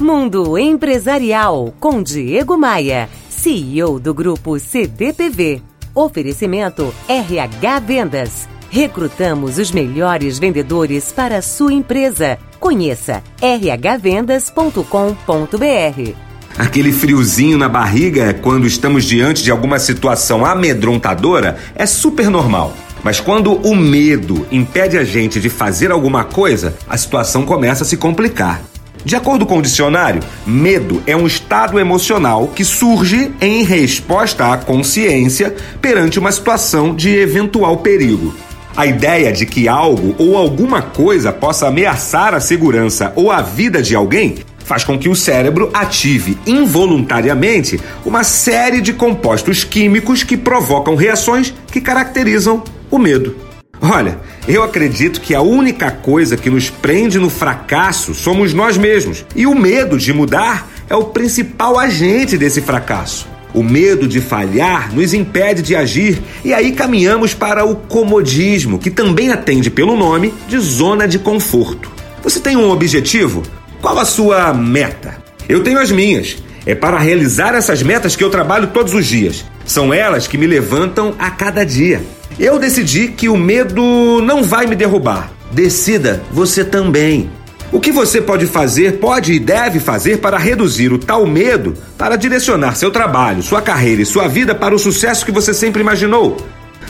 Mundo Empresarial com Diego Maia, CEO do grupo CDPV. Oferecimento RH Vendas. Recrutamos os melhores vendedores para a sua empresa. Conheça rhvendas.com.br. Aquele friozinho na barriga quando estamos diante de alguma situação amedrontadora é super normal. Mas quando o medo impede a gente de fazer alguma coisa, a situação começa a se complicar. De acordo com o dicionário, medo é um estado emocional que surge em resposta à consciência perante uma situação de eventual perigo. A ideia de que algo ou alguma coisa possa ameaçar a segurança ou a vida de alguém faz com que o cérebro ative involuntariamente uma série de compostos químicos que provocam reações que caracterizam o medo. Olha, eu acredito que a única coisa que nos prende no fracasso somos nós mesmos. E o medo de mudar é o principal agente desse fracasso. O medo de falhar nos impede de agir e aí caminhamos para o comodismo, que também atende pelo nome de zona de conforto. Você tem um objetivo? Qual a sua meta? Eu tenho as minhas. É para realizar essas metas que eu trabalho todos os dias. São elas que me levantam a cada dia. Eu decidi que o medo não vai me derrubar. Decida você também. O que você pode fazer, pode e deve fazer para reduzir o tal medo, para direcionar seu trabalho, sua carreira e sua vida para o sucesso que você sempre imaginou?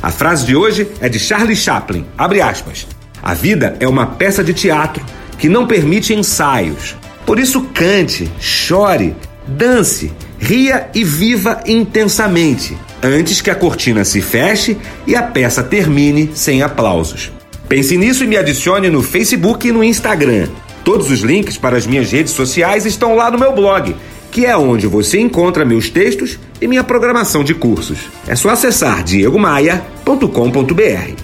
A frase de hoje é de Charlie Chaplin. Abre aspas. A vida é uma peça de teatro que não permite ensaios. Por isso cante, chore, dance, ria e viva intensamente antes que a cortina se feche e a peça termine sem aplausos. Pense nisso e me adicione no Facebook e no Instagram. Todos os links para as minhas redes sociais estão lá no meu blog, que é onde você encontra meus textos e minha programação de cursos. É só acessar diegomaia.com.br.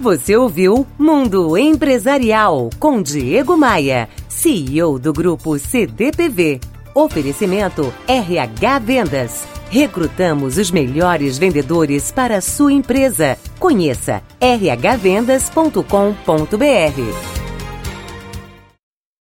Você ouviu Mundo Empresarial com Diego Maia, CEO do grupo CDPV. Oferecimento RH Vendas. Recrutamos os melhores vendedores para a sua empresa. Conheça rhvendas.com.br.